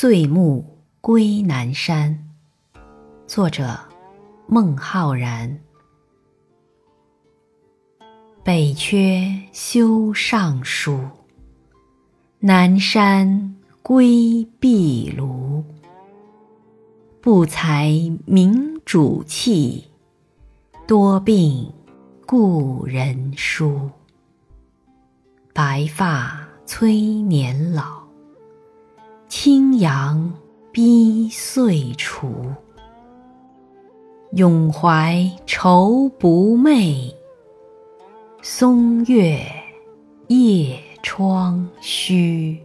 岁暮归南山。作者：孟浩然。北阙修上书，南山归壁庐。不才明主弃，多病故人疏。白发催年老，青阳逼岁除。永怀愁不寐，松月夜窗虚。